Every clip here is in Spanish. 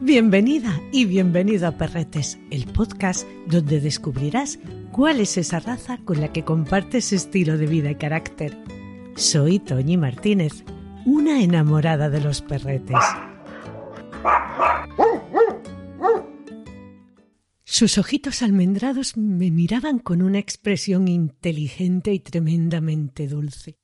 Bienvenida y bienvenido a Perretes, el podcast donde descubrirás cuál es esa raza con la que compartes estilo de vida y carácter. Soy Toñi Martínez, una enamorada de los perretes. Sus ojitos almendrados me miraban con una expresión inteligente y tremendamente dulce.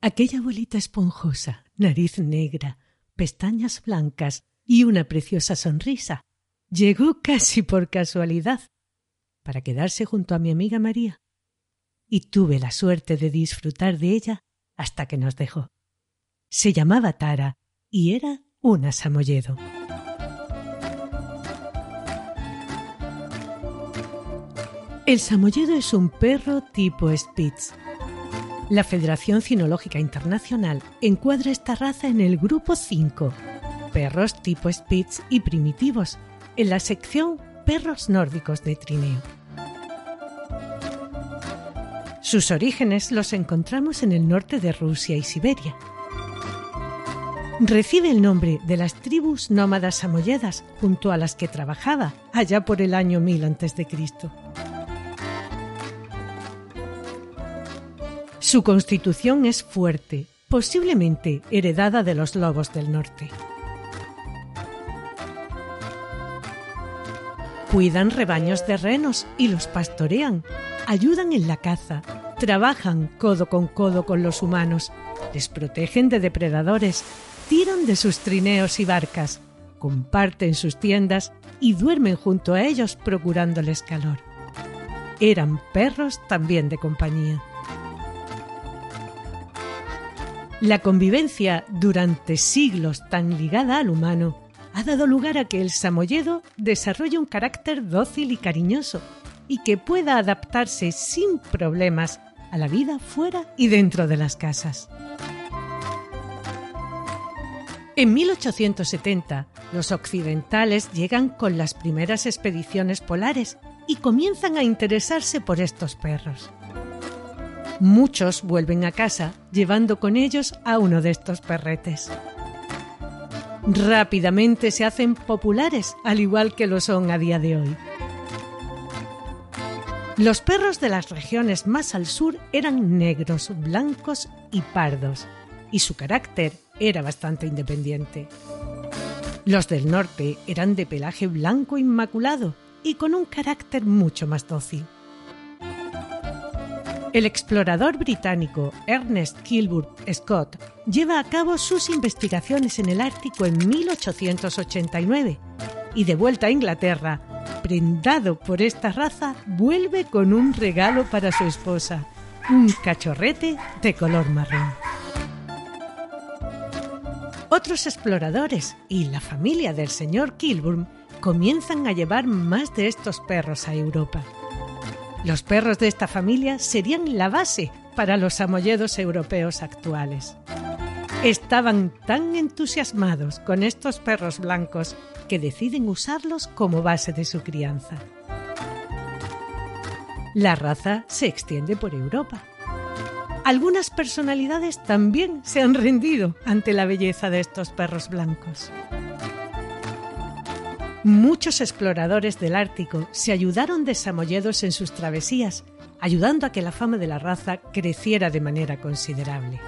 Aquella bolita esponjosa, nariz negra, pestañas blancas y una preciosa sonrisa llegó casi por casualidad para quedarse junto a mi amiga María, y tuve la suerte de disfrutar de ella hasta que nos dejó. Se llamaba Tara y era una samoyedo. El samoyedo es un perro tipo Spitz. La Federación Cinológica Internacional encuadra esta raza en el grupo 5, perros tipo Spitz y primitivos, en la sección perros nórdicos de trineo. Sus orígenes los encontramos en el norte de Rusia y Siberia. Recibe el nombre de las tribus nómadas samoyedas junto a las que trabajaba allá por el año 1000 a.C. Su constitución es fuerte, posiblemente heredada de los lobos del norte. Cuidan rebaños de renos y los pastorean, ayudan en la caza, trabajan codo con codo con los humanos, les protegen de depredadores, tiran de sus trineos y barcas, comparten sus tiendas y duermen junto a ellos procurándoles calor. Eran perros también de compañía. La convivencia durante siglos tan ligada al humano ha dado lugar a que el samoyedo desarrolle un carácter dócil y cariñoso y que pueda adaptarse sin problemas a la vida fuera y dentro de las casas. En 1870, los occidentales llegan con las primeras expediciones polares y comienzan a interesarse por estos perros. Muchos vuelven a casa llevando con ellos a uno de estos perretes. Rápidamente se hacen populares, al igual que lo son a día de hoy. Los perros de las regiones más al sur eran negros, blancos y pardos, y su carácter era bastante independiente. Los del norte eran de pelaje blanco inmaculado y con un carácter mucho más dócil. El explorador británico Ernest Kilburn Scott lleva a cabo sus investigaciones en el Ártico en 1889 y de vuelta a Inglaterra, prendado por esta raza, vuelve con un regalo para su esposa, un cachorrete de color marrón. Otros exploradores y la familia del señor Kilburn comienzan a llevar más de estos perros a Europa. Los perros de esta familia serían la base para los amolledos europeos actuales. Estaban tan entusiasmados con estos perros blancos que deciden usarlos como base de su crianza. La raza se extiende por Europa. Algunas personalidades también se han rendido ante la belleza de estos perros blancos. Muchos exploradores del Ártico se ayudaron de Samoyedos en sus travesías, ayudando a que la fama de la raza creciera de manera considerable.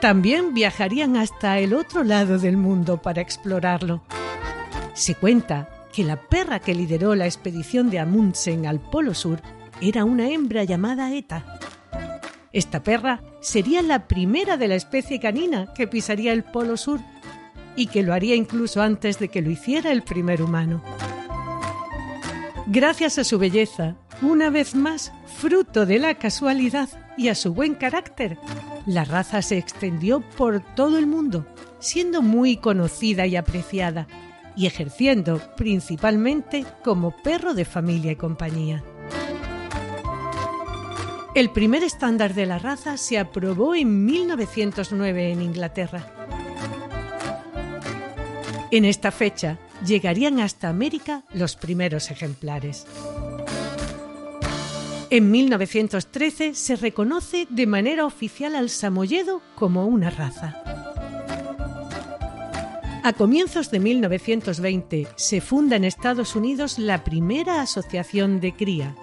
También viajarían hasta el otro lado del mundo para explorarlo. Se cuenta que la perra que lideró la expedición de Amundsen al Polo Sur era una hembra llamada Eta. Esta perra sería la primera de la especie canina que pisaría el Polo Sur y que lo haría incluso antes de que lo hiciera el primer humano. Gracias a su belleza, una vez más, fruto de la casualidad y a su buen carácter, la raza se extendió por todo el mundo, siendo muy conocida y apreciada, y ejerciendo principalmente como perro de familia y compañía. El primer estándar de la raza se aprobó en 1909 en Inglaterra en esta fecha llegarían hasta América los primeros ejemplares. En 1913 se reconoce de manera oficial al samoyedo como una raza. A comienzos de 1920 se funda en Estados Unidos la primera asociación de cría,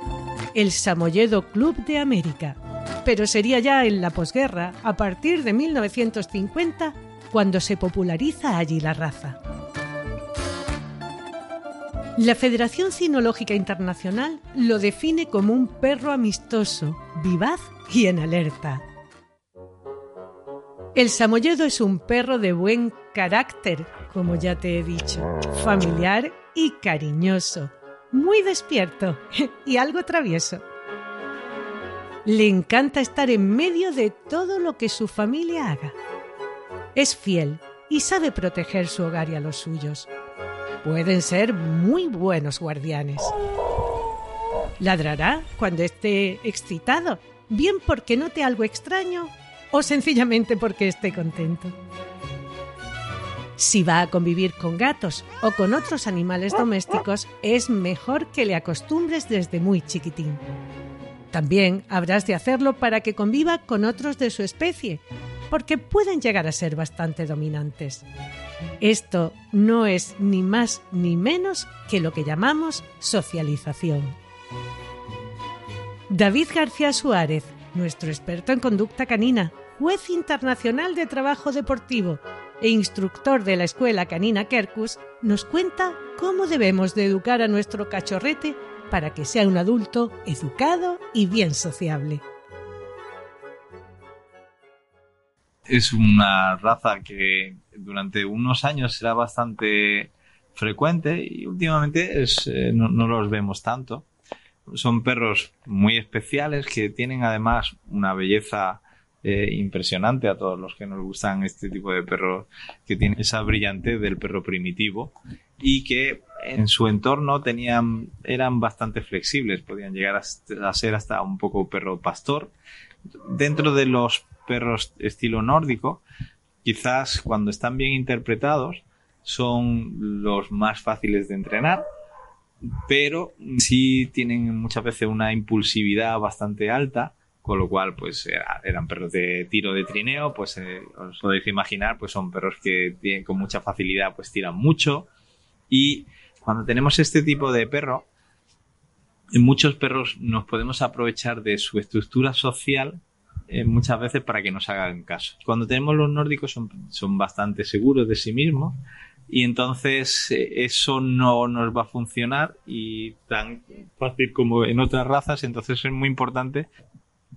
el Samoyedo Club de América, pero sería ya en la posguerra, a partir de 1950, cuando se populariza allí la raza. La Federación Cinológica Internacional lo define como un perro amistoso, vivaz y en alerta. El samoyedo es un perro de buen carácter, como ya te he dicho, familiar y cariñoso, muy despierto y algo travieso. Le encanta estar en medio de todo lo que su familia haga. Es fiel y sabe proteger su hogar y a los suyos. Pueden ser muy buenos guardianes. Ladrará cuando esté excitado, bien porque note algo extraño o sencillamente porque esté contento. Si va a convivir con gatos o con otros animales domésticos, es mejor que le acostumbres desde muy chiquitín. También habrás de hacerlo para que conviva con otros de su especie, porque pueden llegar a ser bastante dominantes. Esto no es ni más ni menos que lo que llamamos socialización. David García Suárez, nuestro experto en conducta canina, juez internacional de trabajo deportivo e instructor de la escuela canina Kerkus, nos cuenta cómo debemos de educar a nuestro cachorrete para que sea un adulto educado y bien sociable. Es una raza que durante unos años era bastante frecuente y últimamente eh, no, los vemos tanto. Son perros muy especiales que tienen además una belleza eh, impresionante a todos los que nos gustan este tipo de perros que tiene esa brillantez del perro primitivo y que en su entorno tenían, eran bastante flexibles, podían llegar a, ser hasta un poco perro pastor. Dentro de los perros estilo nórdico, quizás cuando están bien interpretados, son los más fáciles de entrenar, pero sí tienen muchas veces una impulsividad bastante alta con lo cual pues eran perros de tiro de trineo, pues eh, os podéis imaginar, pues son perros que tienen, con mucha facilidad pues tiran mucho. Y cuando tenemos este tipo de perro, en muchos perros nos podemos aprovechar de su estructura social eh, muchas veces para que nos hagan caso. Cuando tenemos los nórdicos son, son bastante seguros de sí mismos y entonces eh, eso no nos va a funcionar y tan fácil como en otras razas, entonces es muy importante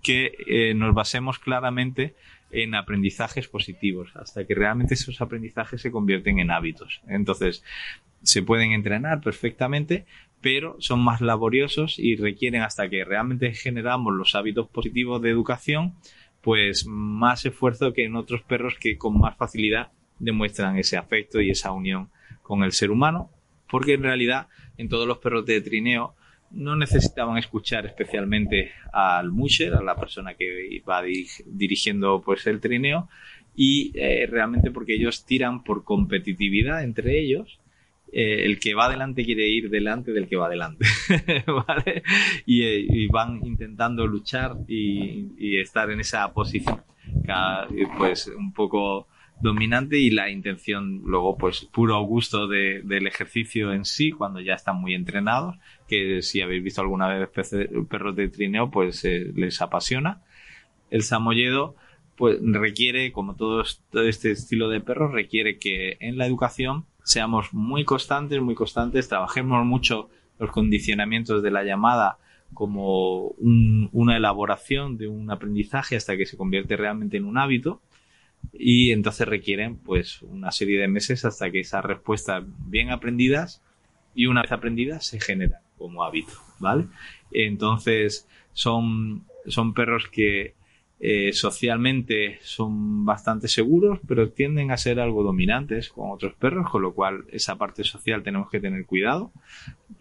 que eh, nos basemos claramente en aprendizajes positivos, hasta que realmente esos aprendizajes se convierten en hábitos. Entonces, se pueden entrenar perfectamente, pero son más laboriosos y requieren hasta que realmente generamos los hábitos positivos de educación, pues más esfuerzo que en otros perros que con más facilidad demuestran ese afecto y esa unión con el ser humano, porque en realidad en todos los perros de trineo no necesitaban escuchar especialmente al musher, a la persona que iba dirigiendo pues el trineo, y eh, realmente porque ellos tiran por competitividad entre ellos. Eh, el que va adelante quiere ir delante del que va adelante, ¿vale? Y, van intentando luchar y, estar en esa posición, pues un poco dominante y la intención luego pues puro gusto de, del ejercicio en sí cuando ya están muy entrenados que si habéis visto alguna vez perros de trineo pues eh, les apasiona el samoyedo pues requiere como todo, este estilo de perros requiere que en la educación seamos muy constantes muy constantes trabajemos mucho los condicionamientos de la llamada como una elaboración de un aprendizaje hasta que se convierte realmente en un hábito y entonces requieren pues una serie de meses hasta que esas respuestas bien aprendidas y una vez aprendidas se generan como hábito, ¿vale? Entonces son, son perros que eh, socialmente son bastante seguros, pero tienden a ser algo dominantes con otros perros, con lo cual esa parte social tenemos que tener cuidado.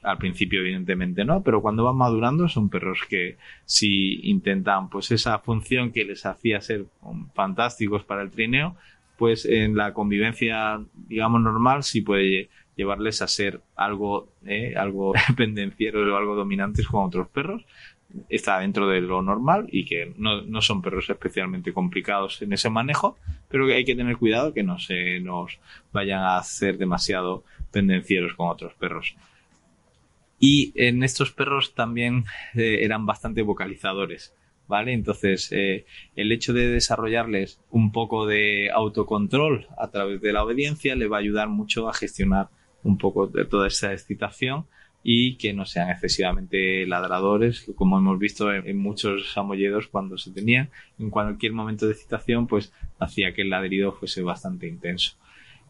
Al principio, evidentemente, no, pero cuando van madurando son perros que si intentan, pues esa función que les hacía ser fantásticos para el trineo, pues en la convivencia, digamos, normal, sí puede llevarles a ser algo, eh, algo pendencieros o algo dominantes con otros perros está dentro de lo normal y que no, no, son perros especialmente complicados en ese manejo, pero que hay que tener cuidado que no se nos vayan a hacer demasiado pendencieros con otros perros. Y en estos perros también eh, eran bastante vocalizadores. ¿Vale? Entonces, eh, el hecho de desarrollarles un poco de autocontrol a través de la obediencia le va a ayudar mucho a gestionar un poco de toda esa excitación y que no sean excesivamente ladradores, como hemos visto en, muchos amolledos cuando se tenían. En cualquier momento de excitación, pues hacía que el ladrido fuese bastante intenso.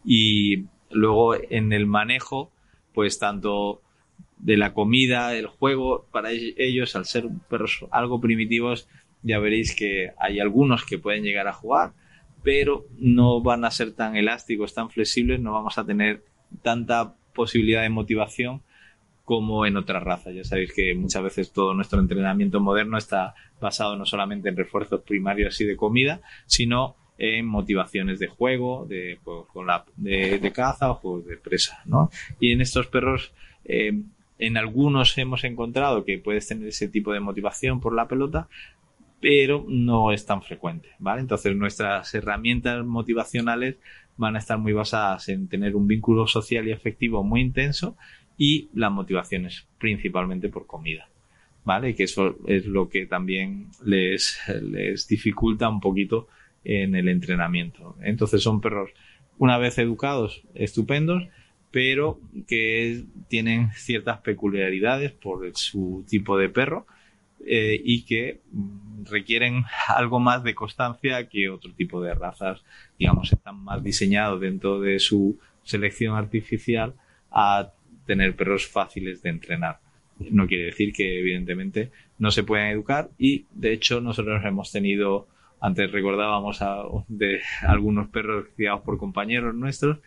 Y luego en el manejo, pues tanto de la comida, el juego, para ellos, al ser perros algo primitivos, ya veréis que hay algunos que pueden llegar a jugar, pero no van a ser tan elásticos, tan flexibles, no vamos a tener tanta posibilidad de motivación como en otras razas. Ya sabéis que muchas veces todo nuestro entrenamiento moderno está basado no solamente en refuerzos primarios y de comida, sino en motivaciones de juego, de caza o de presa, ¿no? Y en estos perros eh, en algunos hemos encontrado que puedes tener ese tipo de motivación por la pelota, pero no es tan frecuente, ¿vale? Entonces nuestras herramientas motivacionales van a estar muy basadas en tener un vínculo social y afectivo muy intenso y las motivaciones principalmente por comida, ¿vale? Que eso es lo que también les, les dificulta un poquito en el entrenamiento. Entonces son perros, una vez educados, estupendos, pero que tienen ciertas peculiaridades por su tipo de perro eh, y que mm, requieren algo más de constancia que otro tipo de razas, digamos, están más diseñados dentro de su selección artificial a tener perros fáciles de entrenar. No quiere decir que evidentemente no se puedan educar y de hecho nosotros hemos tenido, antes recordábamos de algunos perros criados por compañeros nuestros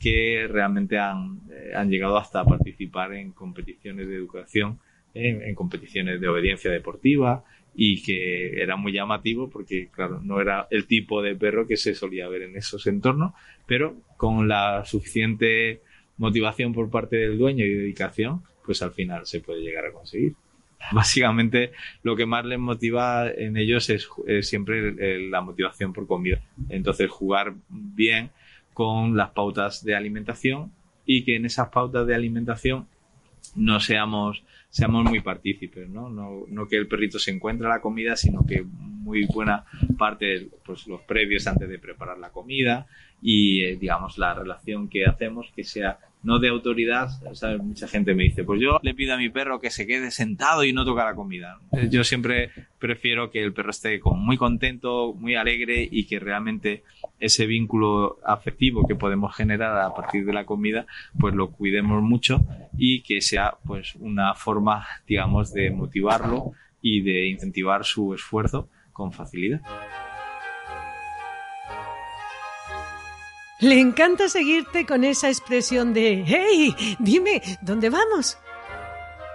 que realmente han, eh, han llegado hasta participar en competiciones de educación, en, competiciones de obediencia deportiva y que era muy llamativo porque, claro, no era el tipo de perro que se solía ver en esos entornos, pero con la suficiente motivación por parte del dueño y dedicación, pues al final se puede llegar a conseguir. Básicamente lo que más les motiva en ellos es, siempre la motivación por comida. Entonces jugar bien con las pautas de alimentación y que en esas pautas de alimentación no seamos, seamos muy partícipes, ¿no? ¿no? No que el perrito se encuentre la comida, sino que muy buena parte, pues los previos antes de preparar la comida y, eh, digamos, la relación que hacemos que sea no de autoridad. Mucha gente me dice, pues yo le pido a mi perro que se quede sentado y no toca la comida. Yo siempre prefiero que el perro esté muy contento, muy alegre y que realmente ese vínculo afectivo que podemos generar a partir de la comida, pues lo cuidemos mucho y que sea pues una forma, digamos, de motivarlo y de incentivar su esfuerzo con facilidad. Le encanta seguirte con esa expresión de ¡Hey! Dime, ¿dónde vamos?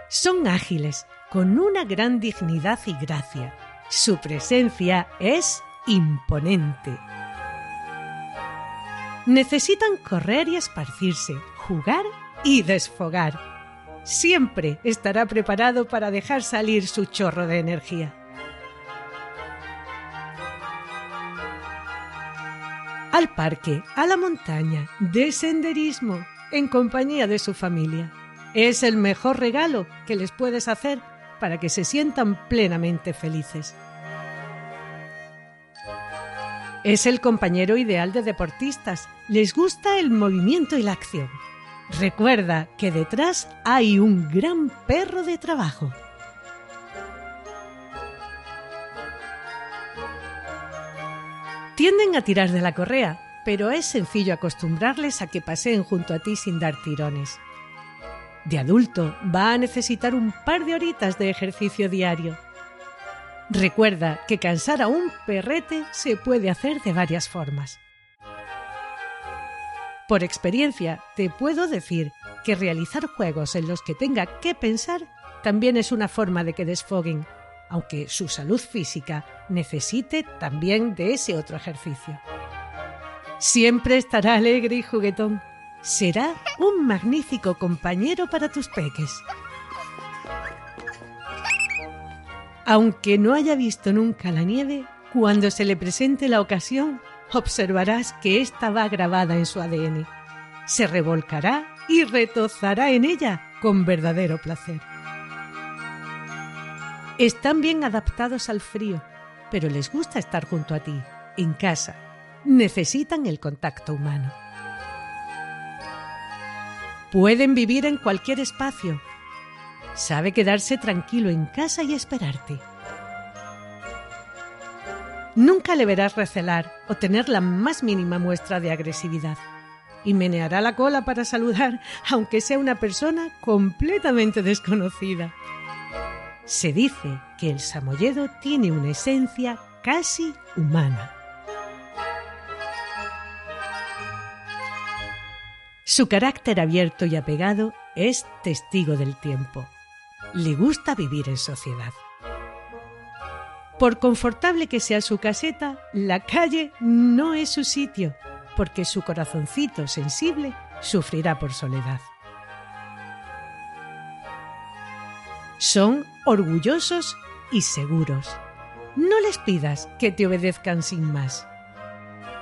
Son ágiles, con una gran dignidad y gracia. Su presencia es imponente. Necesitan correr y esparcirse, jugar y desfogar. Siempre estará preparado para dejar salir su chorro de energía. Al parque, a la montaña, de senderismo, en compañía de su familia. Es el mejor regalo que les puedes hacer para que se sientan plenamente felices. Es el compañero ideal de deportistas. Les gusta el movimiento y la acción. Recuerda que detrás hay un gran perro de trabajo. Tienden a tirar de la correa, pero es sencillo acostumbrarles a que paseen junto a ti sin dar tirones. De adulto va a necesitar un par de horitas de ejercicio diario. Recuerda que cansar a un perrete se puede hacer de varias formas. Por experiencia, te puedo decir que realizar juegos en los que tenga que pensar también es una forma de que desfoguen aunque su salud física necesite también de ese otro ejercicio. Siempre estará alegre y juguetón. Será un magnífico compañero para tus peques. Aunque no haya visto nunca la nieve, cuando se le presente la ocasión, observarás que ésta va grabada en su ADN. Se revolcará y retozará en ella con verdadero placer. Están bien adaptados al frío, pero les gusta estar junto a ti, en casa. Necesitan el contacto humano. Pueden vivir en cualquier espacio. Sabe quedarse tranquilo en casa y esperarte. Nunca le verás recelar o tener la más mínima muestra de agresividad. Y meneará la cola para saludar, aunque sea una persona completamente desconocida. Se dice que el samoyedo tiene una esencia casi humana. Su carácter abierto y apegado es testigo del tiempo. Le gusta vivir en sociedad. Por confortable que sea su caseta, la calle no es su sitio, porque su corazoncito sensible sufrirá por soledad. Son orgullosos y seguros. No les pidas que te obedezcan sin más.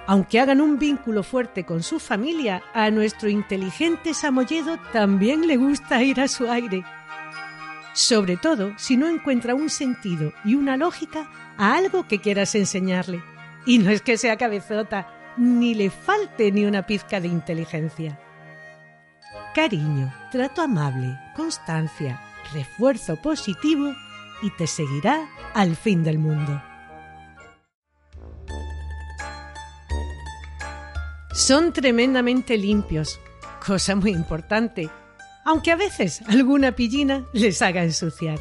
Aunque hagan un vínculo fuerte con su familia, a nuestro inteligente Samoyedo también le gusta ir a su aire. Sobre todo si no encuentra un sentido y una lógica a algo que quieras enseñarle. Y no es que sea cabezota, ni le falte ni una pizca de inteligencia. Cariño, trato amable, constancia, refuerzo positivo y te seguirá al fin del mundo. Son tremendamente limpios, cosa muy importante, aunque a veces alguna pillina les haga ensuciar.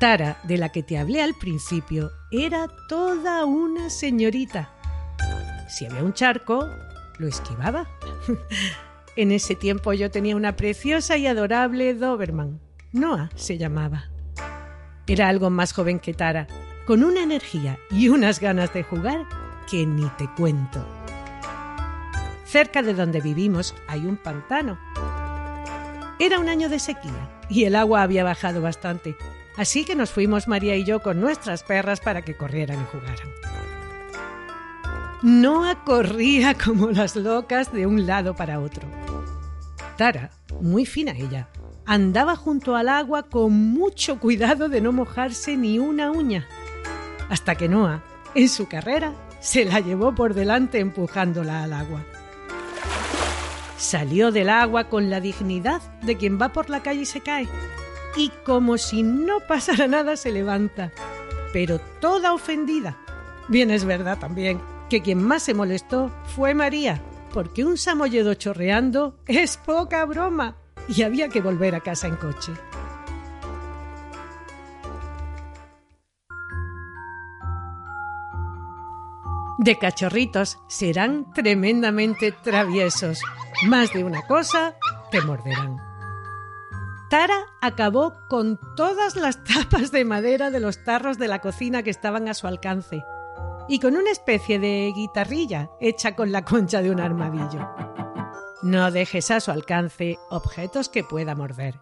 Tara, de la que te hablé al principio, era toda una señorita. Si había un charco, lo esquivaba. en ese tiempo yo tenía una preciosa y adorable Doberman. Noah se llamaba. Era algo más joven que Tara, con una energía y unas ganas de jugar que ni te cuento. Cerca de donde vivimos hay un pantano. Era un año de sequía y el agua había bajado bastante, así que nos fuimos María y yo con nuestras perras para que corrieran y jugaran. Noah corría como las locas de un lado para otro. Tara, muy fina ella, andaba junto al agua con mucho cuidado de no mojarse ni una uña, hasta que Noah, en su carrera, se la llevó por delante empujándola al agua. Salió del agua con la dignidad de quien va por la calle y se cae. Y como si no pasara nada se levanta, pero toda ofendida. Bien es verdad también que quien más se molestó fue María, porque un samoyedo chorreando es poca broma y había que volver a casa en coche. De cachorritos serán tremendamente traviesos. Más de una cosa te morderán. Tara acabó con todas las tapas de madera de los tarros de la cocina que estaban a su alcance y con una especie de guitarrilla hecha con la concha de un armadillo. No dejes a su alcance objetos que pueda morder.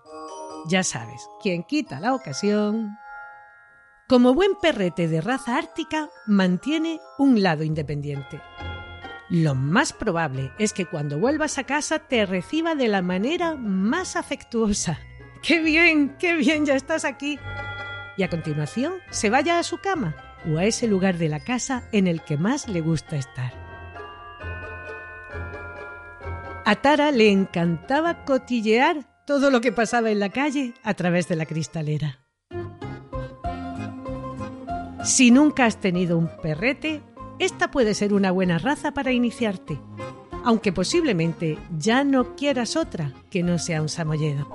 Ya sabes, quien quita la ocasión. Como buen perrete de raza ártica, mantiene un lado independiente. Lo más probable es que cuando vuelvas a casa te reciba de la manera más afectuosa. ¡Qué bien! ¡Qué bien! Ya estás aquí. Y a continuación se vaya a su cama o a ese lugar de la casa en el que más le gusta estar. A Tara le encantaba cotillear todo lo que pasaba en la calle a través de la cristalera. Si nunca has tenido un perrete, esta puede ser una buena raza para iniciarte, aunque posiblemente ya no quieras otra que no sea un samoyedo.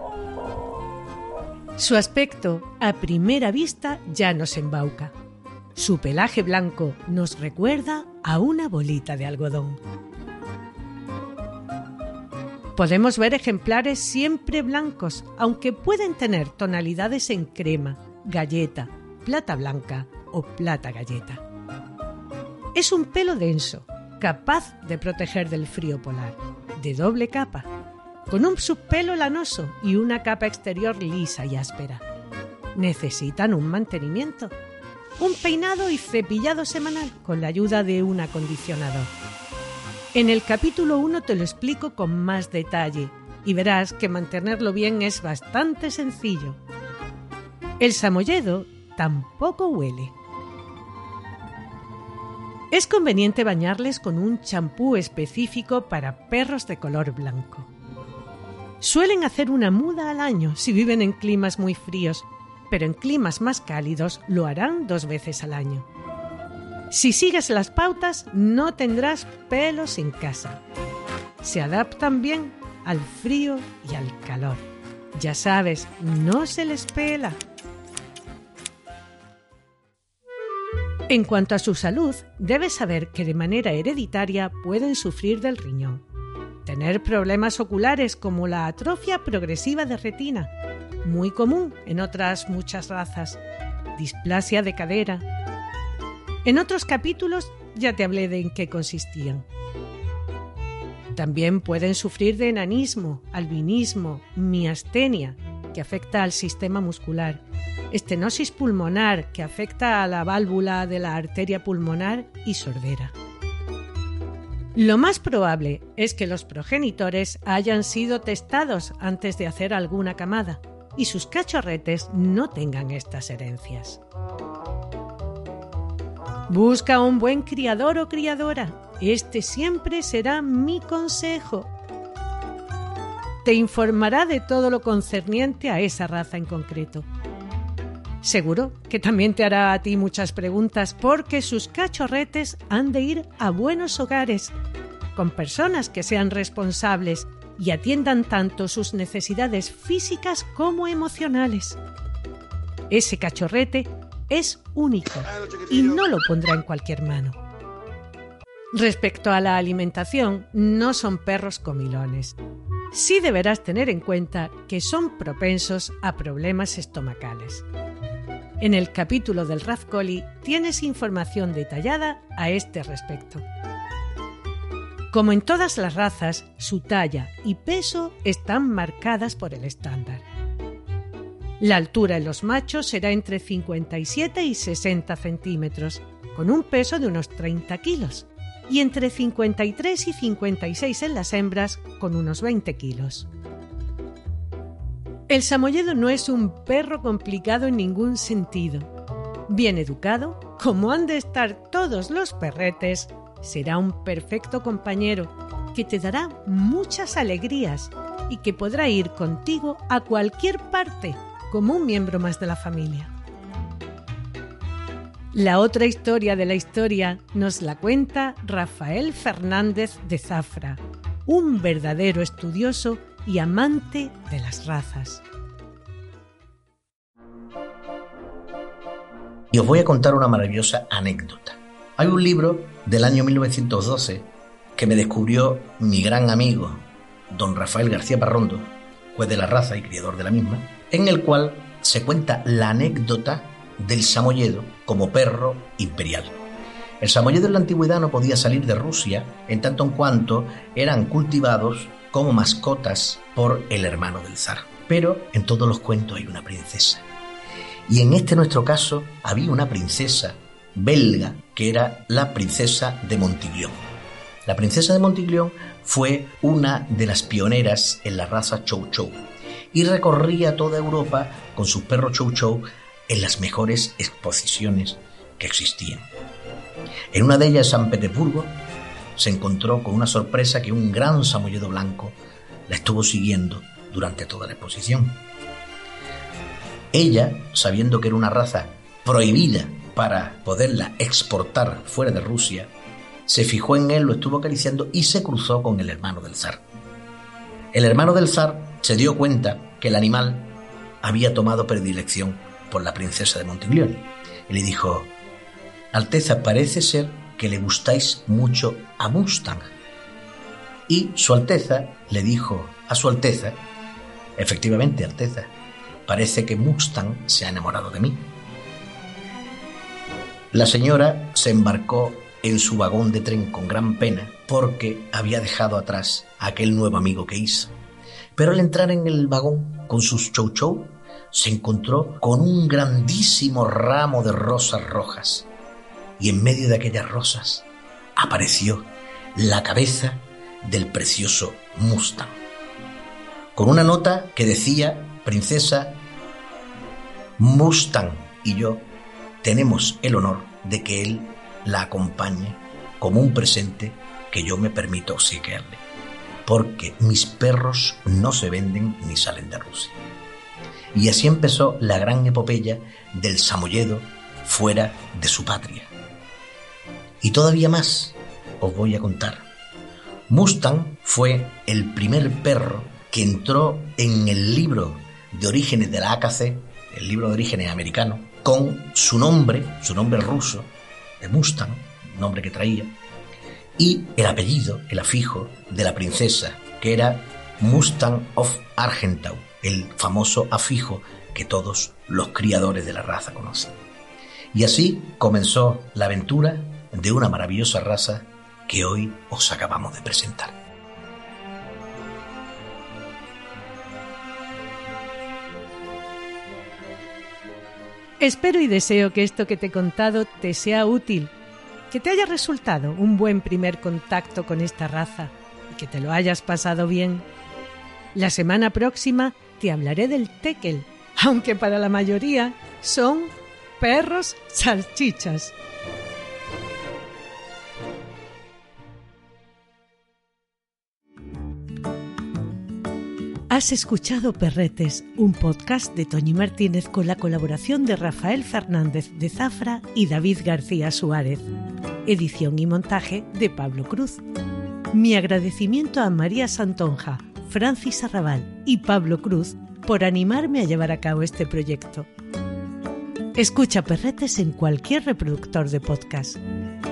Su aspecto, a primera vista, ya nos embauca. Su pelaje blanco nos recuerda a una bolita de algodón. Podemos ver ejemplares siempre blancos, aunque pueden tener tonalidades en crema, galleta, plata blanca o plata galleta. Es un pelo denso, capaz de proteger del frío polar, de doble capa, con un subpelo lanoso y una capa exterior lisa y áspera. necesitan un mantenimiento, un peinado y cepillado semanal con la ayuda de un acondicionador. En el capítulo 1 te lo explico con más detalle y verás que mantenerlo bien es bastante sencillo. El samoyedo tampoco huele. Es conveniente bañarles con un champú específico para perros de color blanco. Suelen hacer una muda al año si viven en climas muy fríos, pero en climas más cálidos lo harán dos veces al año. Si sigues las pautas, no tendrás pelos en casa. Se adaptan bien al frío y al calor. Ya sabes, no se les pela. En cuanto a su salud, debes saber que de manera hereditaria pueden sufrir del riñón, tener problemas oculares como la atrofia progresiva de retina, muy común en otras muchas razas, displasia de cadera, en otros capítulos ya te hablé de en qué consistían. También pueden sufrir de enanismo, albinismo, miastenia, que afecta al sistema muscular, estenosis pulmonar, que afecta a la válvula de la arteria pulmonar y sordera. Lo más probable es que los progenitores hayan sido testados antes de hacer alguna camada y sus cachorretes no tengan estas herencias. Busca un buen criador o criadora. Este siempre será mi consejo. Te informará de todo lo concerniente a esa raza en concreto. Seguro que también te hará a ti muchas preguntas porque sus cachorretes han de ir a buenos hogares, con personas que sean responsables y atiendan tanto sus necesidades físicas como emocionales. Ese cachorrete es único y no lo pondrá en cualquier mano. Respecto a la alimentación, no son perros comilones. Sí deberás tener en cuenta que son propensos a problemas estomacales. En el capítulo del Razcoli tienes información detallada a este respecto. Como en todas las razas, su talla y peso están marcadas por el estándar. La altura en los machos será entre 57 y 60 centímetros, con un peso de unos 30 kilos, y entre 53 y 56 en las hembras, con unos 20 kilos. El samoyedo no es un perro complicado en ningún sentido. Bien educado, como han de estar todos los perretes, será un perfecto compañero que te dará muchas alegrías y que podrá ir contigo a cualquier parte como un miembro más de la familia. La otra historia de la historia nos la cuenta Rafael Fernández de Zafra, un verdadero estudioso y amante de las razas. Y os voy a contar una maravillosa anécdota. Hay un libro del año 1912 que me descubrió mi gran amigo, don Rafael García Parrondo, juez de la raza y criador de la misma, en el cual se cuenta la anécdota del samoyedo como perro imperial. El samoyedo en la antigüedad no podía salir de Rusia en tanto en cuanto eran cultivados como mascotas por el hermano del zar. Pero en todos los cuentos hay una princesa. Y en este nuestro caso había una princesa belga que era la princesa de Montiglion. La princesa de Montiglion fue una de las pioneras en la raza Chow Chow y recorría toda Europa con sus perros Chow Chow en las mejores exposiciones que existían. En una de ellas, San Petersburgo, se encontró con una sorpresa que un gran samoyedo blanco la estuvo siguiendo durante toda la exposición. Ella, sabiendo que era una raza prohibida para poderla exportar fuera de Rusia, se fijó en él, lo estuvo acariciando y se cruzó con el hermano del zar. El hermano del zar se dio cuenta que el animal había tomado predilección por la princesa de Montiglione y le dijo, Alteza, parece ser que le gustáis mucho a Mustang. Y su Alteza le dijo a su Alteza, efectivamente, Alteza, parece que Mustang se ha enamorado de mí. La señora se embarcó en su vagón de tren con gran pena porque había dejado atrás a aquel nuevo amigo que hizo. Pero al entrar en el vagón con sus chow chow, se encontró con un grandísimo ramo de rosas rojas y en medio de aquellas rosas apareció la cabeza del precioso Mustang, con una nota que decía, princesa, Mustang y yo tenemos el honor de que él la acompañe como un presente que yo me permito obsequiarle, porque mis perros no se venden ni salen de Rusia. Y así empezó la gran epopeya del Samoyedo fuera de su patria. Y todavía más os voy a contar. Mustang fue el primer perro que entró en el libro de orígenes de la AKC, el libro de orígenes americano, con su nombre, su nombre ruso, de Mustang, nombre que traía, y el apellido, el afijo de la princesa, que era Mustang of Argentau, el famoso afijo que todos los criadores de la raza conocen. Y así comenzó la aventura de una maravillosa raza que hoy os acabamos de presentar. Espero y deseo que esto que te he contado te sea útil, que te haya resultado un buen primer contacto con esta raza y que te lo hayas pasado bien. La semana próxima te hablaré del tekel, aunque para la mayoría son perros salchichas. Has escuchado Perretes, un podcast de Toñi Martínez con la colaboración de Rafael Fernández de Zafra y David García Suárez. Edición y montaje de Pablo Cruz. Mi agradecimiento a María Santonja, Francis Arrabal y Pablo Cruz por animarme a llevar a cabo este proyecto. Escucha Perretes en cualquier reproductor de podcast.